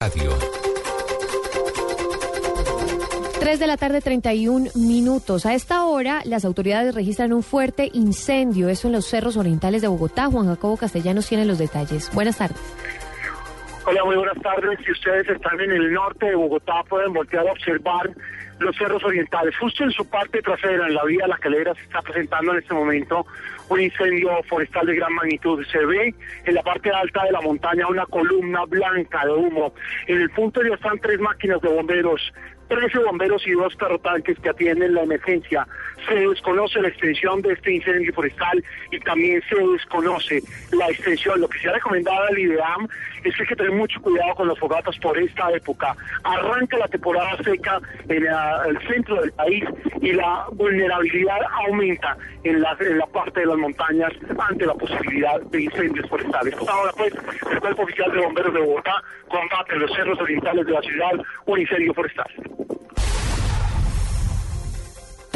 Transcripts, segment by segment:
Radio. 3 de la tarde, 31 minutos. A esta hora, las autoridades registran un fuerte incendio, eso en los cerros orientales de Bogotá. Juan Jacobo Castellanos tiene los detalles. Buenas tardes. Hola, muy buenas tardes. Si ustedes están en el norte de Bogotá, pueden voltear a observar los cerros orientales. Justo en su parte trasera, en la vía La Calera, se está presentando en este momento un incendio forestal de gran magnitud. Se ve en la parte alta de la montaña una columna blanca de humo. En el punto ya están tres máquinas de bomberos 13 bomberos y dos carrotanques que atienden la emergencia. Se desconoce la extensión de este incendio forestal y también se desconoce la extensión. Lo que se ha recomendado al IDEAM es que hay que tener mucho cuidado con los fogatas por esta época. Arranca la temporada seca en el centro del país y la vulnerabilidad aumenta en la, en la parte de las montañas ante la posibilidad de incendios forestales. Ahora pues, el Cuerpo Oficial de Bomberos de Bogotá combate en los cerros orientales de la ciudad un incendio forestal.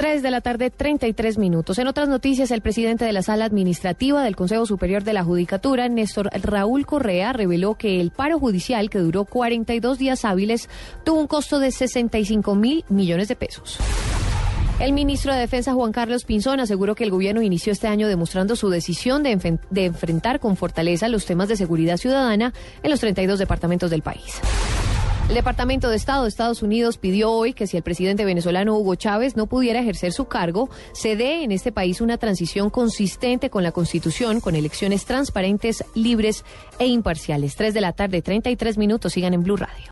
3 de la tarde, 33 minutos. En otras noticias, el presidente de la Sala Administrativa del Consejo Superior de la Judicatura, Néstor Raúl Correa, reveló que el paro judicial, que duró 42 días hábiles, tuvo un costo de 65 mil millones de pesos. El ministro de Defensa, Juan Carlos Pinzón, aseguró que el gobierno inició este año demostrando su decisión de, de enfrentar con fortaleza los temas de seguridad ciudadana en los 32 departamentos del país. El Departamento de Estado de Estados Unidos pidió hoy que si el presidente venezolano Hugo Chávez no pudiera ejercer su cargo, se dé en este país una transición consistente con la Constitución, con elecciones transparentes, libres e imparciales. Tres de la tarde, 33 minutos. Sigan en Blue Radio.